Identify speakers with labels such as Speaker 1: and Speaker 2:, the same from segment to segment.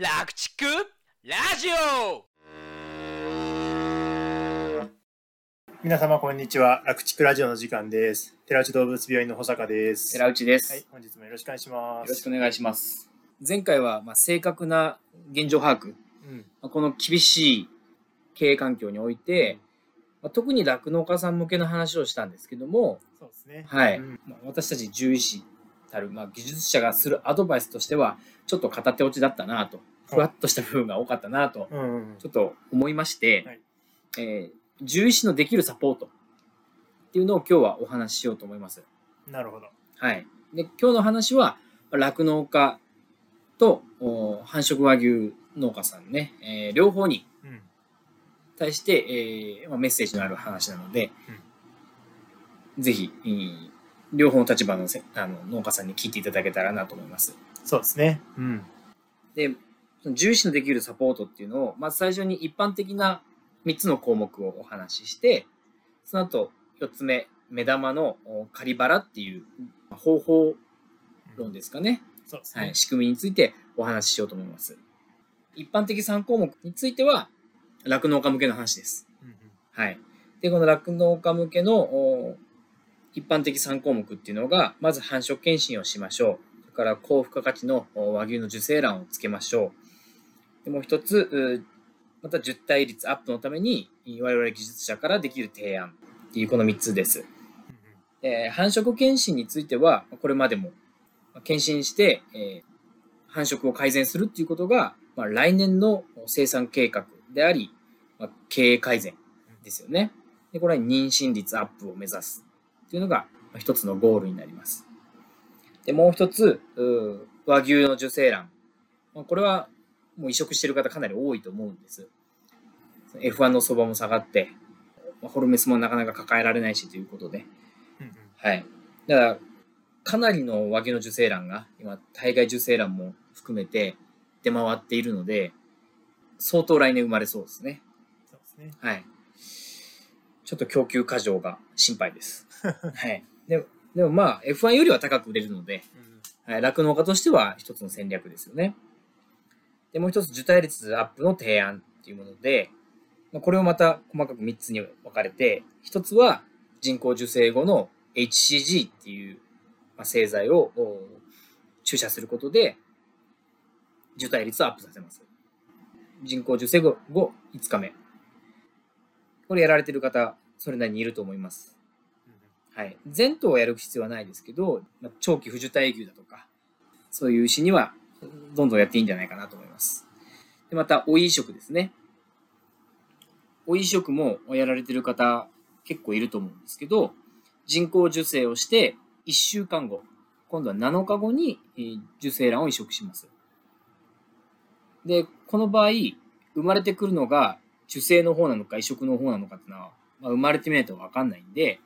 Speaker 1: 楽畜ラジオ。
Speaker 2: 皆様こんにちは。楽畜ラジオの時間です。寺内動物病院の保坂です。
Speaker 3: 寺内です、
Speaker 2: はい本日もよろしくお願いします。
Speaker 3: よろしくお願いします。前回はまあ正確な現状把握、
Speaker 2: うん。
Speaker 3: まあこの厳しい経営環境において、まあ特に酪農家さん向けの話をしたんですけども、
Speaker 2: そうですね。
Speaker 3: はい。
Speaker 2: うん。
Speaker 3: まあ私たち獣医師たる、まあ、技術者がするアドバイスとしては、ちょっと片手落ちだったなと、ふわっとした部分が多かったなと、
Speaker 2: うんうん
Speaker 3: ちょっと思いまして、
Speaker 2: はい。
Speaker 3: えー獣医師のできるサポートっていうのを今日はお話ししようと思います。
Speaker 2: なるほど。
Speaker 3: はい。で、今日の話は、酪農家とお繁殖和牛農家さんね、えー両方に
Speaker 2: うん。
Speaker 3: 対して、えーまあ、メッセージのある話なので、ぜひ、えー両方の立場のせあの農家さんに聞いていただけたらなと思います。
Speaker 2: そうですねうん
Speaker 3: で、その獣医師のできるサポートっていうのを、まず最初に一般的な3つの項目をお話しして、その後、4つ目、目玉のお仮腹っていう方法論ですかね。
Speaker 2: そうですね
Speaker 3: はい、仕組みについてお話ししようと思います。一般的3項目については、酪農家向けの話です。
Speaker 2: うんうん
Speaker 3: はい。で、この酪農家向けのお一般的3項目っていうのが、まず繁殖検診をしましょう。それから高付加価値の和牛の受精卵をつけましょう。でもう一つ、また受胎率アップのために、我々技術者からできる提案っていうこの3つです。で繁殖検診については、これまでも検診して、えー繁殖を改善するっていうことが、まあ、来年の生産計画であり、まあ、経営改善ですよね。で、これは妊娠率アップを目指すっていうのがまあ一つのゴールになります。で、もう一つ、和牛の受精卵。まあこれはもう移植してる方かなり多いと思うんです。F1 の相場も下がって、まあホルメスもなかなか抱えられないしということで、
Speaker 2: うんうん
Speaker 3: はい。だから、かなりの和牛の受精卵が、今、体外受精卵も含めて出回っているので、相当来年生まれそうですね。
Speaker 2: そうですね
Speaker 3: はい。ちょっと供給過剰が心配です。はい。でも、でもまあ、F1 よりは高く売れるので、酪農家としては一つの戦略ですよね。で、もう一つ、受胎率アップの提案っていうもので、まあこれをまた細かく3つに分かれて、一つは人工授精後の HCG っていうまあ製剤をお注射することで、受胎率をアップさせます。人工授精後後5日目。これやられてる方、それなりにいると思います。はい。全頭をやる必要はないですけど、長期不受胎牛だとか、そういう牛には、どんどんやっていいんじゃないかなと思います。で、また、お移植ですね。お移植もやられてる方、結構いると思うんですけど、人工授精をして、1週間後、今度は7日後に受精卵を移植します。で、この場合、生まれてくるのが受精の方なのか移植の方なのかっていうのは、まあ、生まれてみないとわかんないんで、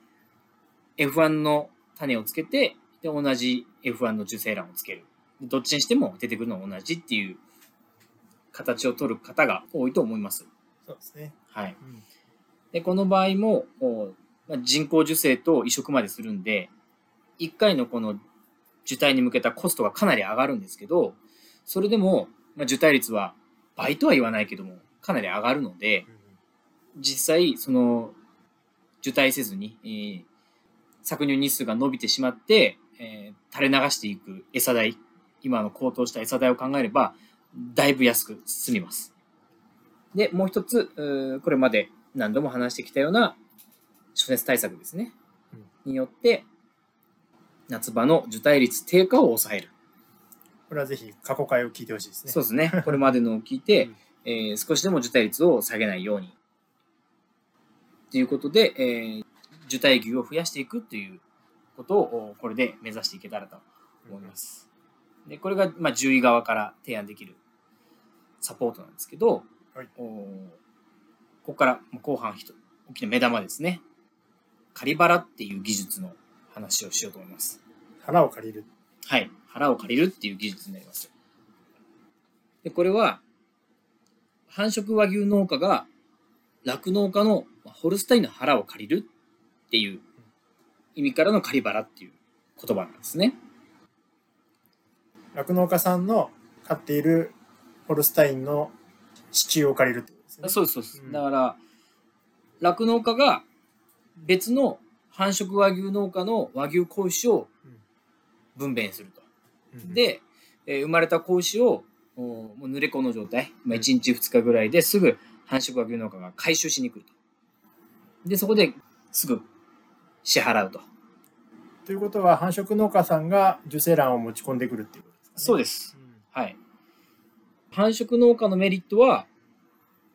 Speaker 3: F1 の種をつけて、で、同じ F1 の受精卵をつける。でどっちにしても出てくるのは同じっていう形を取る方が多いと思います。
Speaker 2: そうですね
Speaker 3: はい。
Speaker 2: うん
Speaker 3: で、この場合も、おまあ人工授精と移植までするんで、1回のこの受胎に向けたコストがかなり上がるんですけど、それでも、まあ、受胎率は倍とは言わないけども、かなり上がるので、実際、その、受胎せずに、えー搾乳日数が伸びてしまって、えー垂れ流していく餌代、今の高騰した餌代を考えれば、だいぶ安く済みます。で、もう一つ、これまで何度も話してきたような暑熱対策ですね。によって、夏場の受胎率低下を抑える。
Speaker 2: これはぜひ過去回を聞いてほしいですね
Speaker 3: そうですね。これまでのを聞いて
Speaker 2: うん、
Speaker 3: えー少しでも受胎率を下げないように。ということで、えー受胎牛を増やしていくということを、おこれで目指していけたらと思います。で、これが、まあ、獣医側から提案できるサポートなんですけど、
Speaker 2: はい
Speaker 3: おここからまあ後半一大きな目玉ですね。カリバラっていう技術の話をしようと思います。
Speaker 2: 腹を借りる
Speaker 3: はい。腹を借りるっていう技術になります。で、これは、繁殖和牛農家が酪農家のホルスタインの腹を借りるっていう意味からのカリバラっていう言葉なんですね。
Speaker 2: 酪農家さんの飼っているホルスタインの支柱を借りるってことですね。
Speaker 3: そうです、そうです。
Speaker 2: うん
Speaker 3: だから、酪農家が別の繁殖和牛農家の和牛子牛を分娩すると。
Speaker 2: うん、
Speaker 3: で、えー生まれた子牛をおもう濡れ子の状態、まあ、1日2日ぐらいですぐ繁殖和牛農家が回収しに来ると。で、そこですぐ支払うと。
Speaker 2: ということは繁殖農家さんが受精卵を持ち込んでくるっていうことですかね。で
Speaker 3: そうです。はい。繁殖農家のメリットは、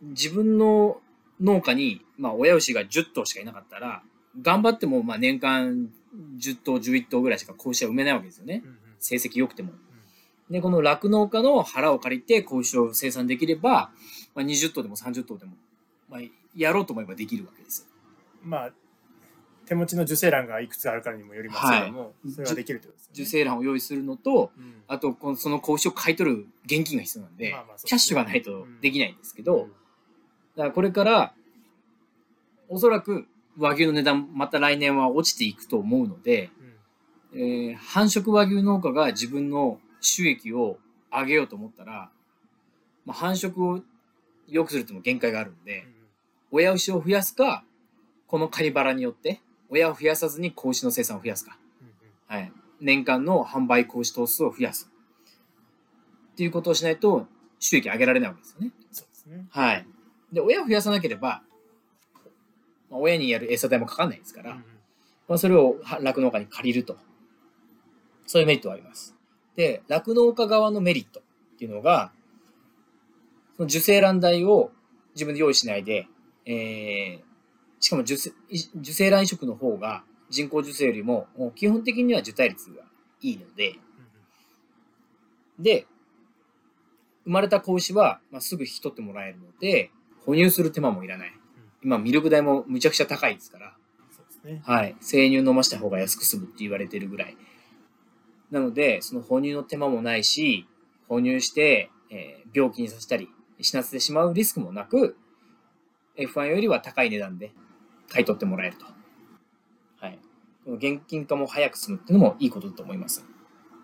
Speaker 3: 自分の農家に、まあ、親牛が10頭しかいなかったら、頑張っても、まあ、年間10頭、11頭ぐらいしか子牛は産めないわけですよね。
Speaker 2: うんうん
Speaker 3: 成績良くても。で、この酪農家の腹を借りて子牛を生産できれば、まあ、20頭でも30頭でも、まあ、やろうと思えばできるわけですよ。
Speaker 2: まあ手持ちの受精卵がいくつあるかにもよりますけども、それはできるってことですよね。
Speaker 3: 受精卵を用意するのと、
Speaker 2: うん。
Speaker 3: あと、このその子牛を買い取る現金が必要なんで、
Speaker 2: まあまあですね。
Speaker 3: キャッシュがないとできないんですけど、
Speaker 2: うん。
Speaker 3: だからこれから、おそらく和牛の値段、また来年は落ちていくと思うので、
Speaker 2: うん。
Speaker 3: えー繁殖和牛農家が自分の収益を上げようと思ったら、まあ、繁殖を良くするっても限界があるんで、親牛を増やすか、このカニバラによって、親を増やさずに子牛の生産を増やすか、はい、年間の販売子牛頭数を増やす。っていうことをしないと、収益上げられないわけですよね。
Speaker 2: そうですね。
Speaker 3: はい。で、親を増やさなければ、まあ、親にやる餌代もかかんないですから、まあ、それをは酪農家に借りると。そういうメリットはあります。で、酪農家側のメリットっていうのが、その受精卵代を自分で用意しないで、えー、しかも受精受精卵移植の方が人工授精よりももう基本的には受胎率がいいので、で、生まれた子牛は、まあ、すぐ引き取ってもらえるので、哺乳する手間もいらない。今、ミルク代もむちゃくちゃ高いですから、
Speaker 2: そうですね。
Speaker 3: はい。生乳飲ました方が安く済むって言われてるぐらい。なので、その哺乳の手間もないし、哺乳して、えー病気にさせたり、死なせてしまうリスクもなく、F1 よりは高い値段で買い取ってもらえると。はい。この現金化も早く済むっていうのもいいことだと思います。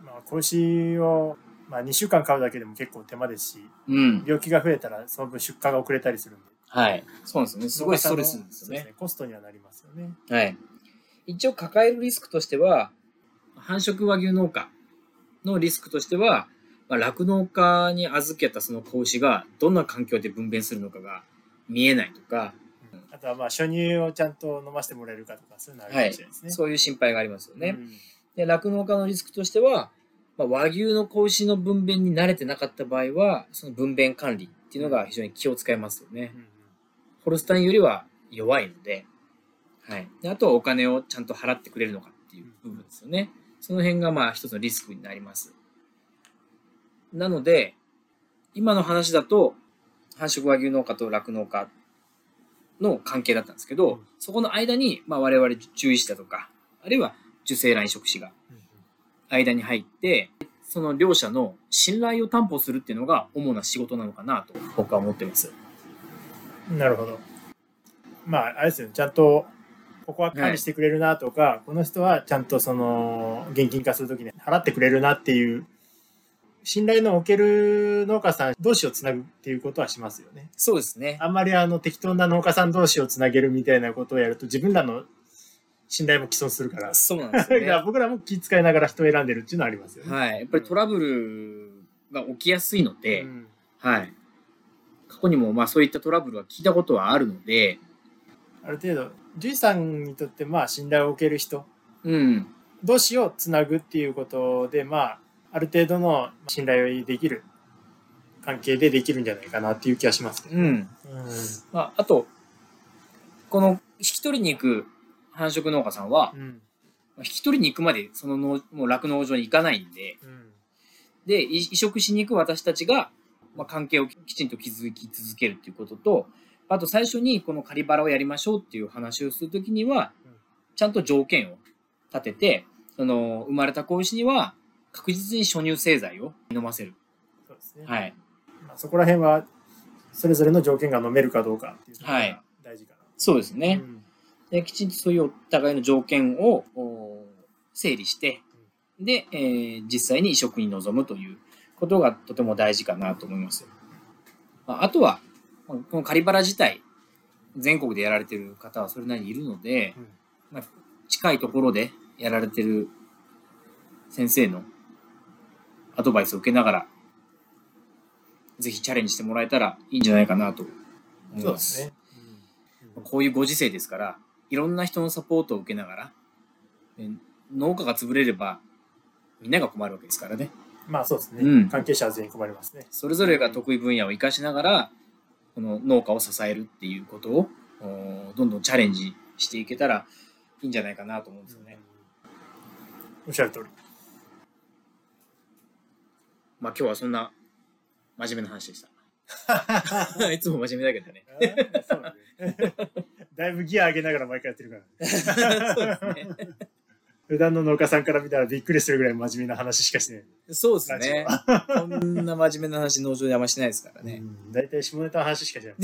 Speaker 2: まあ子牛をまあ2週間飼うだけでも結構手間ですし、
Speaker 3: うん。
Speaker 2: 病気が増えたらその分出荷が遅れたりするんで。
Speaker 3: はい。そうなんですよね。すごいストレスですよね。
Speaker 2: そうですね。コストにはなりますよね。
Speaker 3: はい。一応抱えるリスクとしては、繁殖和牛農家のリスクとしては、まあ、酪農家に預けたその子牛がどんな環境で分娩するのかが見えないとか、
Speaker 2: あとはまあ初乳をちゃんと飲ませてもらえるかとかそういうのあるか
Speaker 3: はい
Speaker 2: もしれないですね。
Speaker 3: そういう心配がありますよね。
Speaker 2: うん
Speaker 3: で、酪農家のリスクとしては、まあ、和牛の子牛の分娩に慣れてなかった場合は、その分娩管理っていうのが非常に気を使いますよね。
Speaker 2: うん
Speaker 3: ホルスタインよりは弱いので、はい。であとはお金をちゃんと払ってくれるのかっていう部分ですよね。その辺がまあ一つのリスクになります。なので、今の話だと、繁殖和牛農家と酪農家の関係だったんですけど、
Speaker 2: うん
Speaker 3: そこの間に、まあ我々獣医師だとか、あるいは受精卵移植士が
Speaker 2: うん
Speaker 3: 間に入って、その両者の信頼を担保するっていうのが主な仕事なのかなと僕は思ってます。
Speaker 2: うんなるほど。まああれですよね。ちゃんとここは管理してくれるなとか、この人はちゃんとその現金化するときに払ってくれるなっていう信頼のおける農家さん同士をつなぐっていうことはしますよね。
Speaker 3: そうですね。
Speaker 2: あんまりあの適当な農家さん同士をつなげるみたいなことをやると自分らの信頼も毀損するから。
Speaker 3: そうなんですよ
Speaker 2: だから
Speaker 3: ね。
Speaker 2: 僕らも気遣いながら人を選んでるっていうのはありますよね。
Speaker 3: はい。やっぱりトラブルが起きやすいので、
Speaker 2: うん
Speaker 3: はい。過去にもまあそういったトラブルは聞いたことはあるので、
Speaker 2: ある程度、獣医さんにとってまあ信頼を受ける人
Speaker 3: うん。
Speaker 2: 同士をつなぐっていうことで、まあ、ある程度の信頼できる関係でできるんじゃないかなっていう気がしますね。
Speaker 3: うん。
Speaker 2: うん
Speaker 3: まあ、あと、この引き取りに行く繁殖農家さんは、
Speaker 2: うん
Speaker 3: まあ引き取りに行くまでその農もう酪農場に行かないんで、
Speaker 2: うん
Speaker 3: で、い移植しに行く私たちが、まあ、関係をきちんと築き続けるっていうことと、あと最初にこの仮腹をやりましょうっていう話をするときには
Speaker 2: うん、
Speaker 3: ちゃんと条件を立てて、その生まれた子牛には確実に初乳製剤を飲ませる。
Speaker 2: そうですね。
Speaker 3: はい。
Speaker 2: まあ、そこら辺は、それぞれの条件が飲めるかどうかっていうのが
Speaker 3: はい
Speaker 2: 大事かな。
Speaker 3: そうですね。
Speaker 2: うん
Speaker 3: できちんとそういうお互いの条件をお整理して、で、えー実際に移植に臨むということがとても大事かなと思います。まあ、あとは、まあこのカリバラ自体、全国でやられてる方はそれなりにいるので、
Speaker 2: うん
Speaker 3: まあ、近いところでやられてる先生のアドバイスを受けながら、ぜひチャレンジしてもらえたらいいんじゃないかなと思いま。
Speaker 2: そうですすね。
Speaker 3: こういうご時世ですから、いろんな人のサポートを受けながら、え農家が潰れれば、みんなが困るわけですからね。
Speaker 2: まあそうですね。
Speaker 3: うん
Speaker 2: 関係者は全員困りますね。
Speaker 3: それぞれが得意分野を生かしながら、この農家を支えるっていうことを、おどんどんチャレンジしていけたらいいんじゃないかなと思うんですよね。
Speaker 2: おっしゃる通り。
Speaker 3: まあ今日はそんな真面目な話でした。いつも真面目だけどね
Speaker 2: だいぶギア上げながら毎回やってるから。
Speaker 3: そうですね。
Speaker 2: 普段の農家さんから見たらびっくりするぐらい真面目な話しかしてない。
Speaker 3: そうですね。こんな真面目な話農場であんましないですからね。
Speaker 2: うん大体下ネタの話しかしない。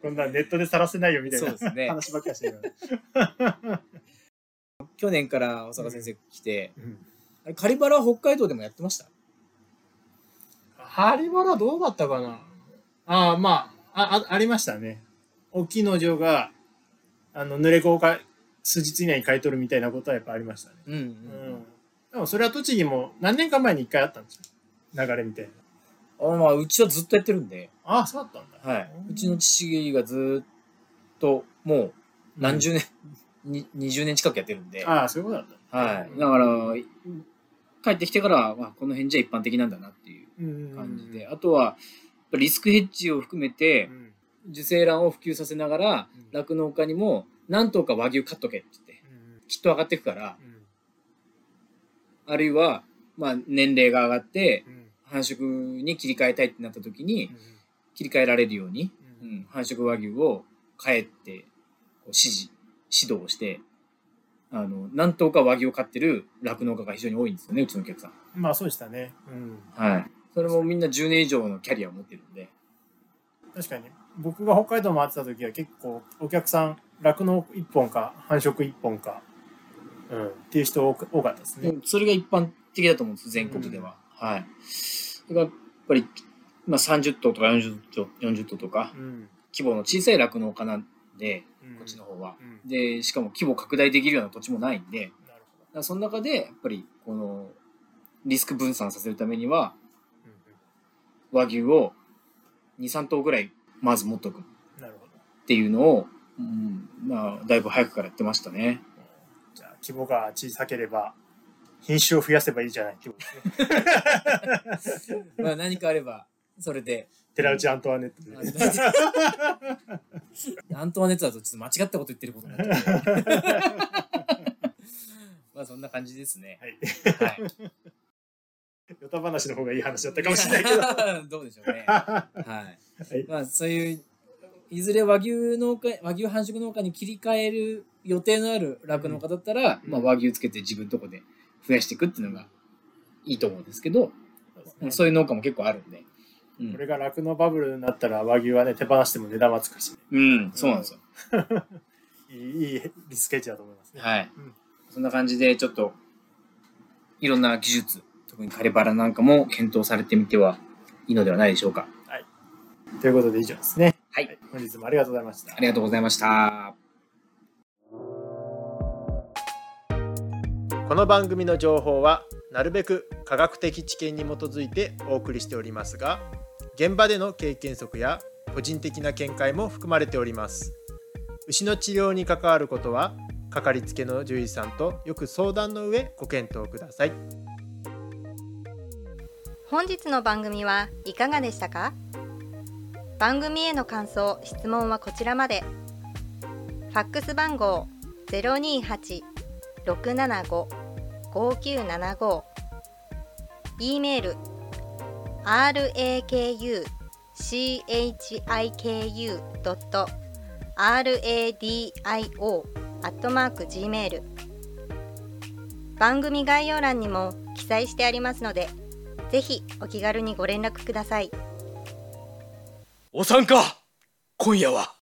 Speaker 2: こんなネットで晒せないよみたいな
Speaker 3: ね
Speaker 2: 話ばっかりしてる。
Speaker 3: 去年から小坂先生来て、
Speaker 2: うん
Speaker 3: カリバラは北海道でもやってました？
Speaker 2: ハリバラどうだったかな？ああ、まあ、あ、あありましたね。大きい農場が、あの、濡れ子をか数日以内に買い取るみたいなことはやっぱありましたね。
Speaker 3: うん、うん
Speaker 2: うん。でもそれは栃木も何年か前に一回あったんですよ。流れみたいな。
Speaker 3: あまあ、うちはずっとやってるんで、
Speaker 2: ああ、そうだったんだ。
Speaker 3: はい。うちの父がずっと、もう何十年、に20年近くやってるんで、
Speaker 2: ああ、そういうことだった。
Speaker 3: はい。だから、帰ってきてからは、まあ、この辺じゃ一般的なんだなっていう
Speaker 2: うん
Speaker 3: 感じで、あとは、リスクヘッジを含めて
Speaker 2: う、ん
Speaker 3: 受精卵を普及させながら
Speaker 2: うん、
Speaker 3: 酪農家にも、何頭か和牛買っとけって言って、
Speaker 2: うん
Speaker 3: きっと上がっていくから、
Speaker 2: うん
Speaker 3: あるいは、まあ、年齢が上がって、
Speaker 2: うん
Speaker 3: 繁殖に切り替えたいってなった時に、
Speaker 2: うん
Speaker 3: 切り替えられるように、繁殖和牛を変えて、指示、指導をして、あの、何頭か和牛を飼ってる酪農家が非常に多いんですよね、うちのお客さん。
Speaker 2: まあそうでしたね。うん。
Speaker 3: はい。それもみんな10年以上のキャリアを持ってるんで。
Speaker 2: 確かに。僕が北海道回ってた時は結構お客さん、酪農一本か繁殖一本か、うん、っていう人多く多かったですね。
Speaker 3: それが一般的だと思うんです、全国では。はい。それがやっぱり、まあ、30頭とか40頭 ,40 頭とか、
Speaker 2: うん。
Speaker 3: 規模の小さい酪農家なんで、
Speaker 2: うん
Speaker 3: こっちの方は。
Speaker 2: うん
Speaker 3: で、しかも規模拡大できるような土地もないんで、その中で、やっぱり、この、リスク分散させるためには、和牛を2、3頭ぐらい、まず持っとくっ。ていうのを、うん、まあ、だいぶ早くからやってましたね。
Speaker 2: じゃあ規模が小さければ品種を増やせばいいじゃないってことですね。
Speaker 3: まあ、何かあれば、それで。
Speaker 2: 寺内アントワネットで。
Speaker 3: アントワネットだとちょっと間違ったこと言ってることになっちゃう。まあ、そんな感じですね。
Speaker 2: はい。
Speaker 3: はい。
Speaker 2: ヨタ話の方がいい話だったかもしれないけど。
Speaker 3: どうでしょうね。はい。
Speaker 2: はい
Speaker 3: まあ、そういう、いずれ和牛農家、和牛繁殖農家に切り替える予定のある酪農家だったら、
Speaker 2: うん
Speaker 3: まあ、和牛つけて自分のとこで増やしていくっていうのがいいと思うんですけど、
Speaker 2: そうね
Speaker 3: いう農家も結構あるんで。うん
Speaker 2: これが酪農バブルになったら和牛はね手放しても値段はつくし、
Speaker 3: うん、そうなんですよ。
Speaker 2: いいいいリスケッチだと思いますね。
Speaker 3: はい。
Speaker 2: うん
Speaker 3: そんな感じで、ちょっと、いろんな技術、特にカリバラなんかも検討されてみてはいいのではないでしょうか。
Speaker 2: ということで以上ですね。
Speaker 3: はい。
Speaker 2: 本日もありがとうございました
Speaker 3: あ。りがとうございました。
Speaker 2: この番組の情報はなるべく科学的知見に基づいてお送りしておりますが現場での経験則や個人的な見解も含まれております牛の治療に関わることはかかりつけの獣医さんとよく相談の上ご検討ください
Speaker 4: 本日の番組はいかがでしたか？番組への感想・質問はこちらまで。ファックス番号028-675-5975 e メール rakuchiku.radio アットマーク gmail 番組概要欄にも記載してありますのでぜひお気軽にご連絡ください。
Speaker 1: おさんか。今夜は。